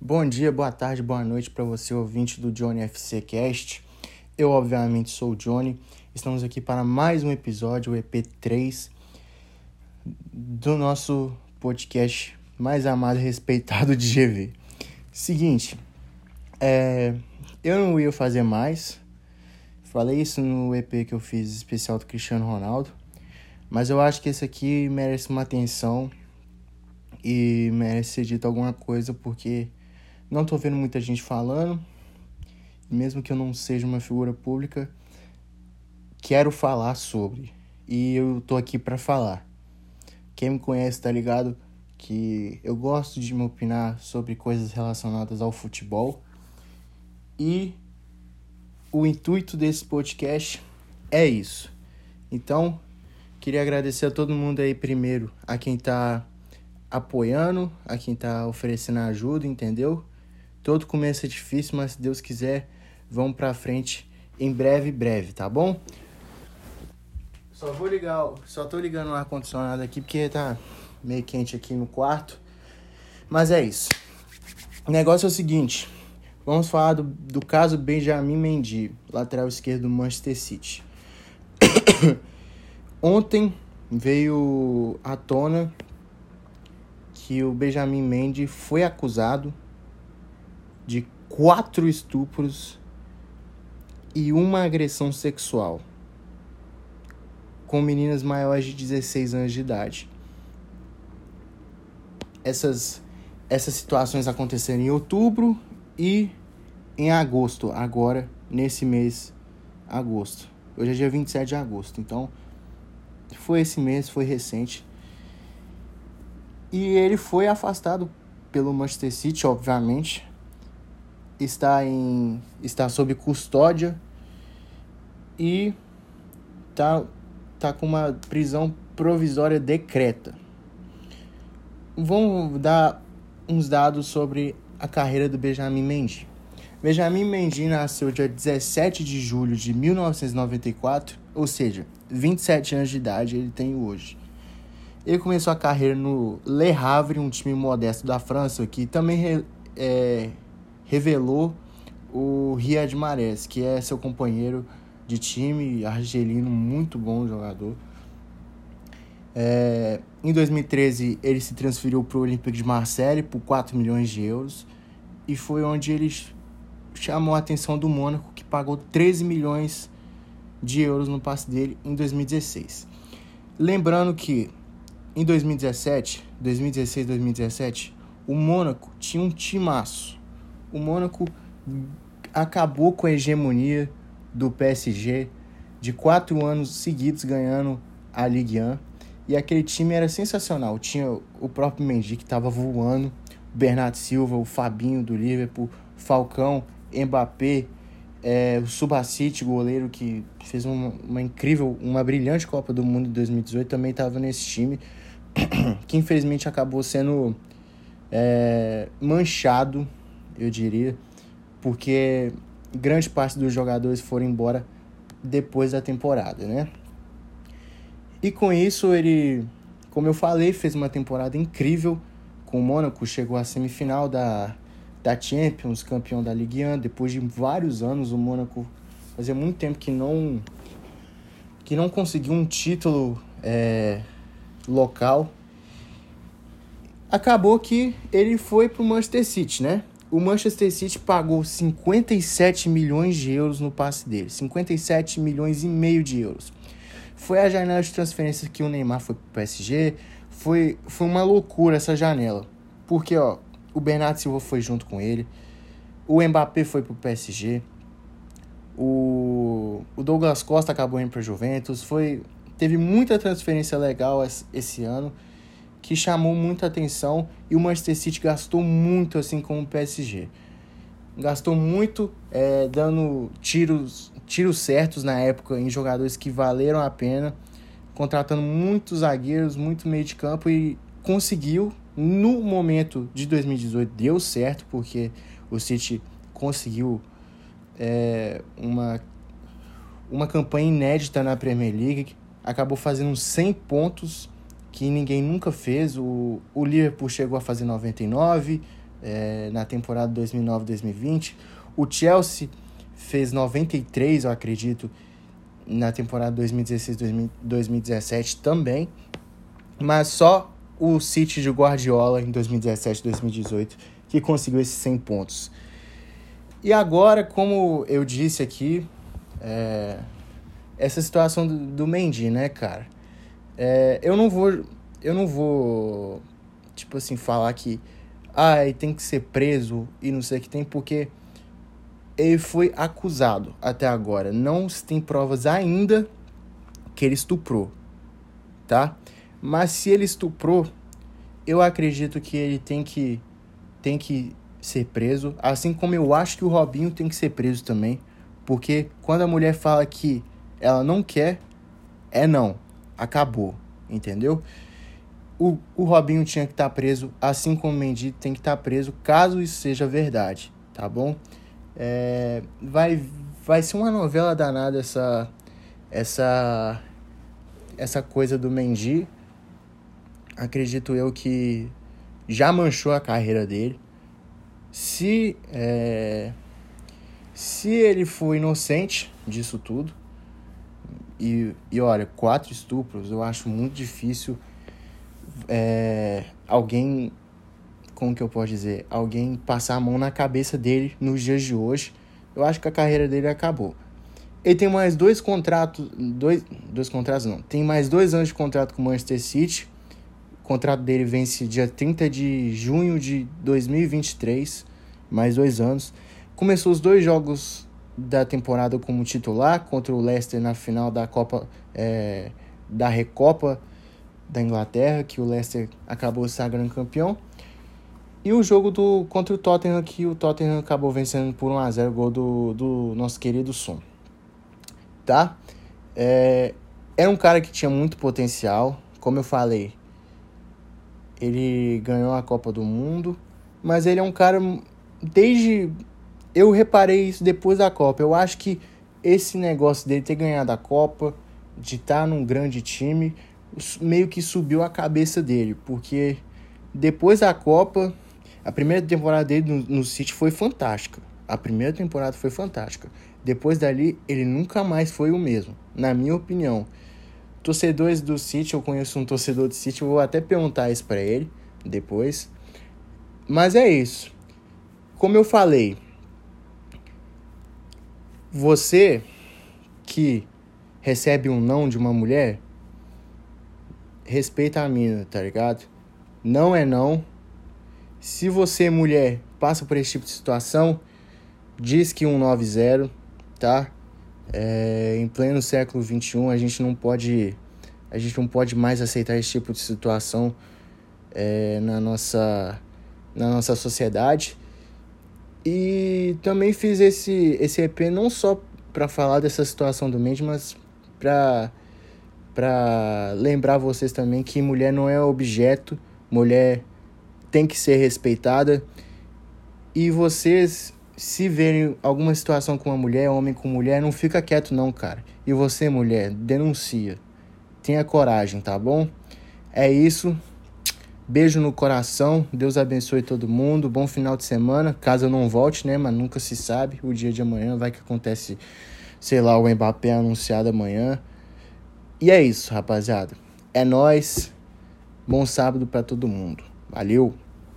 Bom dia, boa tarde, boa noite para você, ouvinte do Johnny FC Cast. Eu, obviamente, sou o Johnny. Estamos aqui para mais um episódio, o EP3, do nosso podcast mais amado e respeitado de GV. Seguinte, é, eu não ia fazer mais. Falei isso no EP que eu fiz especial do Cristiano Ronaldo. Mas eu acho que esse aqui merece uma atenção e merece ser dito alguma coisa porque não tô vendo muita gente falando. Mesmo que eu não seja uma figura pública, quero falar sobre. E eu tô aqui para falar. Quem me conhece tá ligado que eu gosto de me opinar sobre coisas relacionadas ao futebol. E o intuito desse podcast é isso. Então, queria agradecer a todo mundo aí primeiro, a quem tá apoiando, a quem tá oferecendo ajuda, entendeu? Todo começo é difícil, mas se Deus quiser, vamos pra frente em breve, breve, tá bom? Só vou ligar, só tô ligando o ar condicionado aqui porque tá meio quente aqui no quarto. Mas é isso. O negócio é o seguinte, vamos falar do, do caso Benjamin Mendy, lateral esquerdo do Manchester City. Ontem veio à tona que o Benjamin Mendy foi acusado de quatro estupros e uma agressão sexual com meninas maiores de 16 anos de idade. Essas, essas situações aconteceram em outubro e em agosto, agora, nesse mês, agosto. Hoje é dia 27 de agosto, então foi esse mês, foi recente. E ele foi afastado pelo Manchester City, obviamente, está em está sob custódia e tá tá com uma prisão provisória decreta. Vamos dar uns dados sobre a carreira do Benjamin Mendy. Benjamin Mendy nasceu dia 17 de julho de 1994, ou seja, 27 anos de idade ele tem hoje. Ele começou a carreira no Le Havre, um time modesto da França, que também é, revelou o Riyad Mahrez, que é seu companheiro de time, argelino, muito bom jogador. É, em 2013, ele se transferiu para o Olympique de Marseille por 4 milhões de euros e foi onde ele chamou a atenção do Mônaco, que pagou 13 milhões de euros no passe dele em 2016. Lembrando que em 2017, 2016, 2017, o Mônaco tinha um timaço o Mônaco acabou com a hegemonia do PSG de quatro anos seguidos ganhando a Ligue 1. E aquele time era sensacional. Tinha o próprio Mendy que estava voando, o Bernardo Silva, o Fabinho do Liverpool, Falcão, Mbappé, é, o Subacite, goleiro que fez uma, uma, incrível, uma brilhante Copa do Mundo em 2018, também estava nesse time, que infelizmente acabou sendo é, manchado eu diria, porque grande parte dos jogadores foram embora depois da temporada, né? E com isso ele, como eu falei, fez uma temporada incrível com o Mônaco, chegou à semifinal da, da Champions, campeão da Ligue 1, depois de vários anos o Mônaco fazia muito tempo que não que não conseguiu um título é, local. Acabou que ele foi para o Manchester City, né? O Manchester City pagou 57 milhões de euros no passe dele. 57 milhões e meio de euros. Foi a janela de transferência que o Neymar foi pro PSG. Foi, foi uma loucura essa janela. Porque, ó, o Bernardo Silva foi junto com ele. O Mbappé foi pro PSG. O, o Douglas Costa acabou indo pra Juventus. Foi, teve muita transferência legal esse ano que chamou muita atenção e o Manchester City gastou muito assim como o PSG. Gastou muito é, dando tiros, tiros certos na época em jogadores que valeram a pena, contratando muitos zagueiros, muito meio de campo e conseguiu no momento de 2018 deu certo porque o City conseguiu é, uma uma campanha inédita na Premier League, acabou fazendo 100 pontos que ninguém nunca fez. O, o Liverpool chegou a fazer 99, é, na temporada 2009-2020. O Chelsea fez 93, eu acredito, na temporada 2016-2017 também. Mas só o City de Guardiola em 2017-2018 que conseguiu esses 100 pontos. E agora, como eu disse aqui, é, essa situação do, do Mendy, né, cara? É, eu não vou, eu não vou, tipo assim, falar que, ele tem que ser preso e não sei o que tem, porque ele foi acusado até agora. Não se tem provas ainda que ele estuprou, tá? Mas se ele estuprou, eu acredito que ele tem que tem que ser preso, assim como eu acho que o Robinho tem que ser preso também, porque quando a mulher fala que ela não quer, é não, acabou, entendeu? O, o Robinho tinha que estar tá preso, assim como o Mendy tem que estar tá preso, caso isso seja verdade, tá bom? É, vai, vai ser uma novela danada essa, essa, essa coisa do Mendy. Acredito eu que já manchou a carreira dele. Se, é, se ele for inocente disso tudo, e, e olha, quatro estupros, eu acho muito difícil é, alguém, como que eu posso dizer, alguém passar a mão na cabeça dele nos dias de hoje. Eu acho que a carreira dele acabou. Ele tem mais dois contratos, dois, dois contratos não, tem mais dois anos de contrato com o Manchester City o contrato dele vence dia 30 de junho de 2023, mais dois anos. Começou os dois jogos da temporada como titular contra o Leicester na final da Copa é, da Recopa da Inglaterra, que o Leicester acabou sagrando campeão. E o jogo do contra o Tottenham, que o Tottenham acabou vencendo por 1 a 0 gol do, do nosso querido Son. Tá? É, era um cara que tinha muito potencial, como eu falei, ele ganhou a Copa do Mundo, mas ele é um cara desde eu reparei isso depois da Copa. Eu acho que esse negócio dele ter ganhado a Copa, de estar num grande time, meio que subiu a cabeça dele, porque depois da Copa, a primeira temporada dele no, no City foi fantástica. A primeira temporada foi fantástica. Depois dali, ele nunca mais foi o mesmo, na minha opinião. Torcedores do City, eu conheço um torcedor do City, vou até perguntar isso para ele depois. Mas é isso. Como eu falei, você que recebe um não de uma mulher, respeita a mina, tá ligado? Não é não. Se você, mulher, passa por esse tipo de situação, diz que 190, tá? É, em pleno século XXI, a gente não pode, a gente não pode mais aceitar esse tipo de situação é, na, nossa, na nossa sociedade. E também fiz esse, esse EP não só para falar dessa situação do Mendes, mas para para lembrar vocês também que mulher não é objeto, mulher tem que ser respeitada. E vocês se verem alguma situação com uma mulher, homem com mulher, não fica quieto não, cara. E você, mulher, denuncia. Tenha coragem, tá bom? É isso. Beijo no coração. Deus abençoe todo mundo. Bom final de semana. Caso eu não volte, né? Mas nunca se sabe. O dia de amanhã vai que acontece, sei lá, o Mbappé anunciado amanhã. E é isso, rapaziada. É nós. Bom sábado para todo mundo. Valeu.